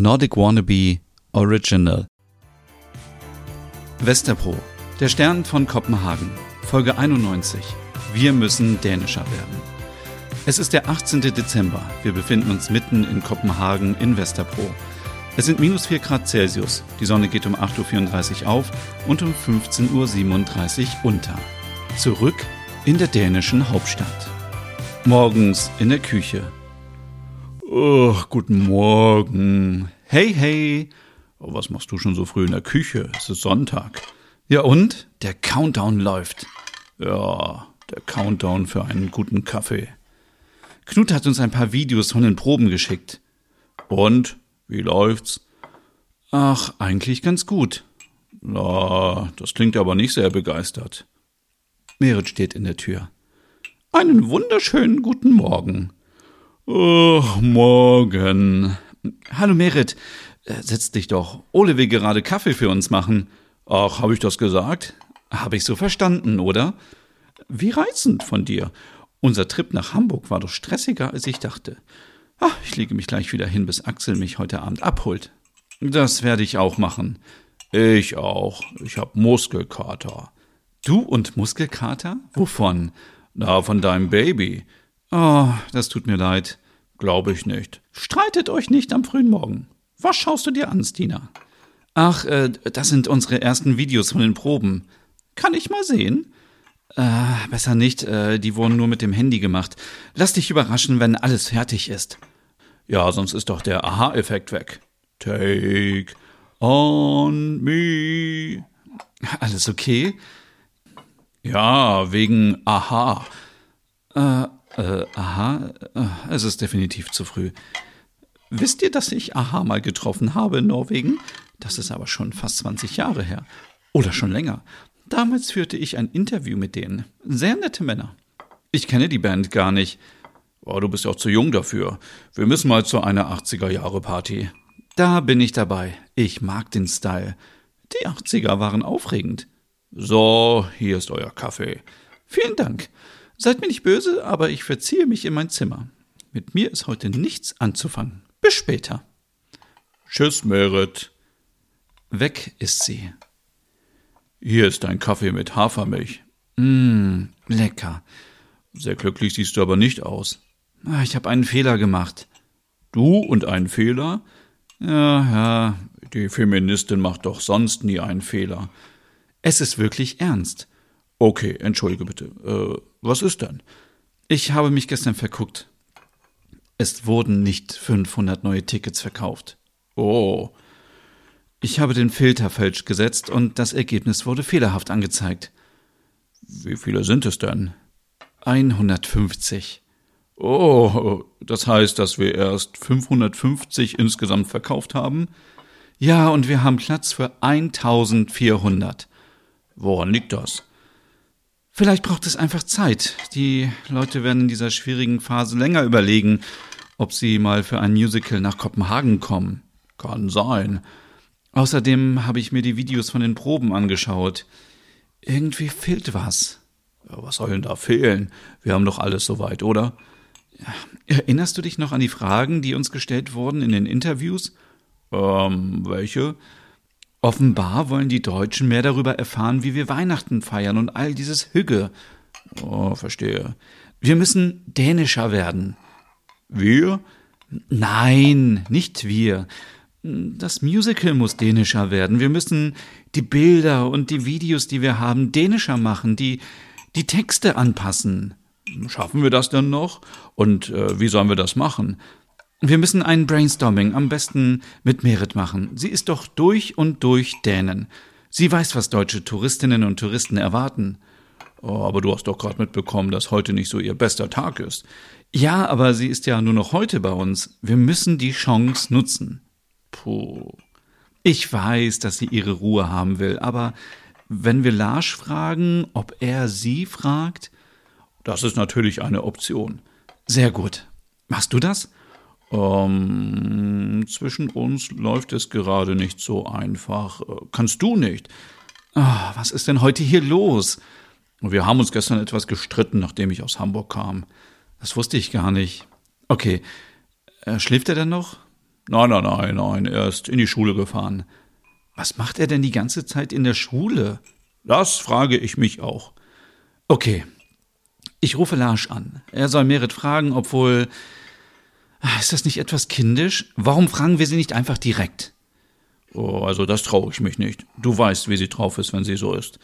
Nordic Wannabe Original. Westerpro, der Stern von Kopenhagen, Folge 91. Wir müssen dänischer werden. Es ist der 18. Dezember. Wir befinden uns mitten in Kopenhagen in Westerpro. Es sind minus 4 Grad Celsius. Die Sonne geht um 8.34 Uhr auf und um 15.37 Uhr unter. Zurück in der dänischen Hauptstadt. Morgens in der Küche. Oh, guten Morgen. Hey, hey. Oh, was machst du schon so früh in der Küche? Es ist Sonntag. Ja und? Der Countdown läuft. Ja, der Countdown für einen guten Kaffee. Knut hat uns ein paar Videos von den Proben geschickt. Und? Wie läuft's? Ach, eigentlich ganz gut. Na, das klingt aber nicht sehr begeistert. Merit steht in der Tür. Einen wunderschönen guten Morgen. Oh, morgen. Hallo Merit, äh, setz dich doch. Ole will gerade Kaffee für uns machen. Ach, habe ich das gesagt? Habe ich so verstanden, oder? Wie reizend von dir. Unser Trip nach Hamburg war doch stressiger, als ich dachte. Ach, ich lege mich gleich wieder hin, bis Axel mich heute Abend abholt. Das werde ich auch machen. Ich auch. Ich hab Muskelkater. Du und Muskelkater? Wovon? Na, von deinem Baby. Oh, das tut mir leid. Glaube ich nicht. Streitet euch nicht am frühen Morgen. Was schaust du dir an, Stina? Ach, äh, das sind unsere ersten Videos von den Proben. Kann ich mal sehen? Äh, besser nicht, äh, die wurden nur mit dem Handy gemacht. Lass dich überraschen, wenn alles fertig ist. Ja, sonst ist doch der Aha-Effekt weg. Take on me. Alles okay? Ja, wegen Aha. Äh, äh, aha, äh, es ist definitiv zu früh. Wisst ihr, dass ich Aha mal getroffen habe in Norwegen? Das ist aber schon fast 20 Jahre her. Oder schon länger. Damals führte ich ein Interview mit denen. Sehr nette Männer. Ich kenne die Band gar nicht. Oh, du bist ja auch zu jung dafür. Wir müssen mal zu einer 80er-Jahre-Party. Da bin ich dabei. Ich mag den Style. Die 80er waren aufregend. So, hier ist euer Kaffee. Vielen Dank. Seid mir nicht böse, aber ich verziehe mich in mein Zimmer. Mit mir ist heute nichts anzufangen. Bis später. Tschüss, Merit. Weg ist sie. Hier ist dein Kaffee mit Hafermilch. Mmm, lecker. Sehr glücklich siehst du aber nicht aus. Ah, ich habe einen Fehler gemacht. Du und einen Fehler? Ja, ja, die Feministin macht doch sonst nie einen Fehler. Es ist wirklich ernst. Okay, entschuldige bitte. Äh, was ist denn? Ich habe mich gestern verguckt. Es wurden nicht 500 neue Tickets verkauft. Oh. Ich habe den Filter falsch gesetzt und das Ergebnis wurde fehlerhaft angezeigt. Wie viele sind es denn? 150. Oh, das heißt, dass wir erst 550 insgesamt verkauft haben? Ja, und wir haben Platz für 1400. Woran liegt das? Vielleicht braucht es einfach Zeit. Die Leute werden in dieser schwierigen Phase länger überlegen, ob sie mal für ein Musical nach Kopenhagen kommen. Kann sein. Außerdem habe ich mir die Videos von den Proben angeschaut. Irgendwie fehlt was. Ja, was soll denn da fehlen? Wir haben doch alles soweit, oder? Ja. Erinnerst du dich noch an die Fragen, die uns gestellt wurden in den Interviews? Ähm, welche? Offenbar wollen die Deutschen mehr darüber erfahren, wie wir Weihnachten feiern und all dieses Hügge. Oh, verstehe. Wir müssen dänischer werden. Wir? Nein, nicht wir. Das Musical muss dänischer werden. Wir müssen die Bilder und die Videos, die wir haben, dänischer machen, die, die Texte anpassen. Schaffen wir das denn noch? Und äh, wie sollen wir das machen? Wir müssen ein Brainstorming am besten mit Merit machen. Sie ist doch durch und durch Dänen. Sie weiß, was deutsche Touristinnen und Touristen erwarten. Oh, aber du hast doch gerade mitbekommen, dass heute nicht so ihr bester Tag ist. Ja, aber sie ist ja nur noch heute bei uns. Wir müssen die Chance nutzen. Puh. Ich weiß, dass sie ihre Ruhe haben will, aber wenn wir Lars fragen, ob er sie fragt, das ist natürlich eine Option. Sehr gut. Machst du das? Ähm, zwischen uns läuft es gerade nicht so einfach. Äh, kannst du nicht? Oh, was ist denn heute hier los? Wir haben uns gestern etwas gestritten, nachdem ich aus Hamburg kam. Das wusste ich gar nicht. Okay. Äh, schläft er denn noch? Nein, nein, nein, nein, er ist in die Schule gefahren. Was macht er denn die ganze Zeit in der Schule? Das frage ich mich auch. Okay. Ich rufe Larsch an. Er soll Merit fragen, obwohl. Ah, ist das nicht etwas kindisch? Warum fragen wir sie nicht einfach direkt? Oh, also das traue ich mich nicht. Du weißt, wie sie drauf ist, wenn sie so ist.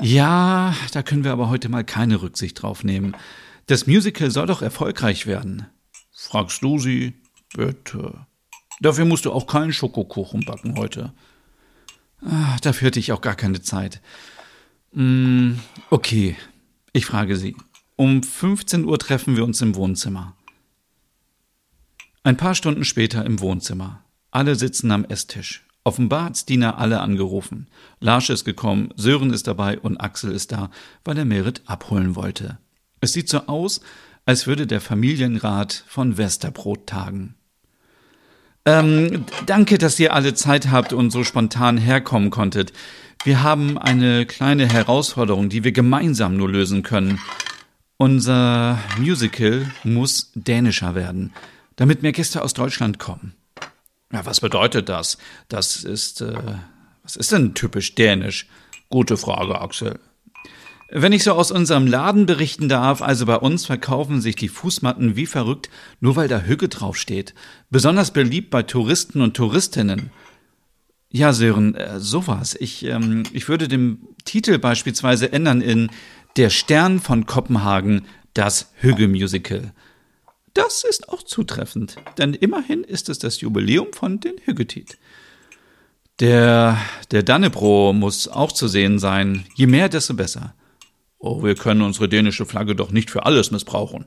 Ja, da können wir aber heute mal keine Rücksicht drauf nehmen. Das Musical soll doch erfolgreich werden. Fragst du sie? Bitte. Dafür musst du auch keinen Schokokuchen backen heute. Ah, dafür hätte ich auch gar keine Zeit. Mm, okay, ich frage Sie. Um 15 Uhr treffen wir uns im Wohnzimmer. Ein paar Stunden später im Wohnzimmer. Alle sitzen am Esstisch. Offenbar hat's Dina alle angerufen. Lars ist gekommen, Sören ist dabei und Axel ist da, weil er Merit abholen wollte. Es sieht so aus, als würde der Familienrat von Westerbrot tagen. Ähm, danke, dass ihr alle Zeit habt und so spontan herkommen konntet. Wir haben eine kleine Herausforderung, die wir gemeinsam nur lösen können. Unser Musical muss dänischer werden, damit mehr Gäste aus Deutschland kommen. Ja, was bedeutet das? Das ist, äh, was ist denn typisch dänisch? Gute Frage, Axel. Wenn ich so aus unserem Laden berichten darf, also bei uns verkaufen sich die Fußmatten wie verrückt, nur weil da Hügge draufsteht. Besonders beliebt bei Touristen und Touristinnen. Ja, Sören, äh, sowas. Ich, ähm, ich würde den Titel beispielsweise ändern in Der Stern von Kopenhagen, das Hügge-Musical. Das ist auch zutreffend, denn immerhin ist es das Jubiläum von den Hüggetit. Der, der Dannebro muss auch zu sehen sein. Je mehr, desto besser. Oh, wir können unsere dänische Flagge doch nicht für alles missbrauchen.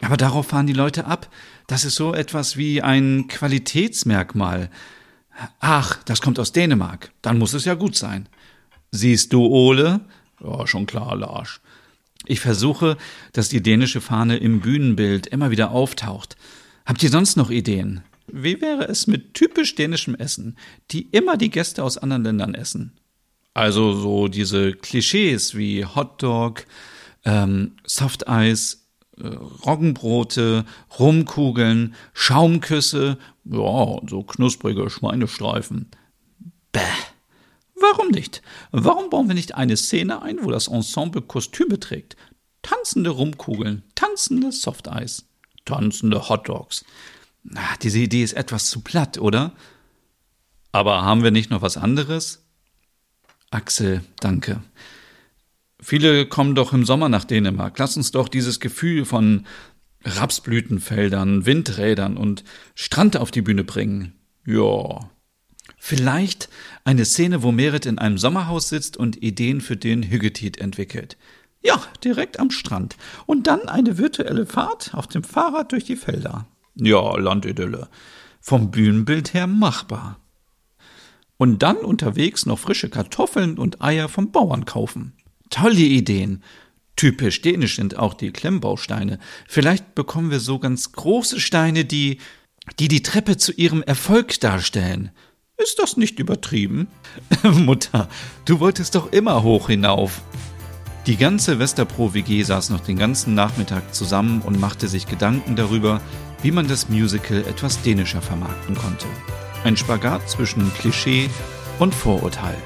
Aber darauf fahren die Leute ab. Das ist so etwas wie ein Qualitätsmerkmal. Ach, das kommt aus Dänemark. Dann muss es ja gut sein. Siehst du, Ole? Ja, schon klar, Lars. Ich versuche, dass die dänische Fahne im Bühnenbild immer wieder auftaucht. Habt ihr sonst noch Ideen? Wie wäre es mit typisch dänischem Essen, die immer die Gäste aus anderen Ländern essen? Also so diese Klischees wie Hotdog, ähm, Softeis, äh, Roggenbrote, Rumkugeln, Schaumküsse, ja, so knusprige Schweinestreifen. Bäh. Warum nicht? Warum bauen wir nicht eine Szene ein, wo das Ensemble Kostüme trägt? Tanzende Rumkugeln, tanzende Softeis, tanzende Hotdogs. Na, diese Idee ist etwas zu platt, oder? Aber haben wir nicht noch was anderes? Axel, danke. Viele kommen doch im Sommer nach Dänemark. Lass uns doch dieses Gefühl von Rapsblütenfeldern, Windrädern und Strand auf die Bühne bringen. Ja. Vielleicht eine Szene, wo Merit in einem Sommerhaus sitzt und Ideen für den Hüggetit entwickelt. Ja, direkt am Strand. Und dann eine virtuelle Fahrt auf dem Fahrrad durch die Felder. Ja, Landidylle. Vom Bühnenbild her machbar und dann unterwegs noch frische Kartoffeln und Eier vom Bauern kaufen. Tolle Ideen. Typisch dänisch sind auch die Klemmbausteine. Vielleicht bekommen wir so ganz große Steine, die, die die Treppe zu ihrem Erfolg darstellen. Ist das nicht übertrieben? Mutter, du wolltest doch immer hoch hinauf. Die ganze Westerpro-WG saß noch den ganzen Nachmittag zusammen und machte sich Gedanken darüber, wie man das Musical etwas dänischer vermarkten konnte. Ein Spagat zwischen Klischee und Vorurteil.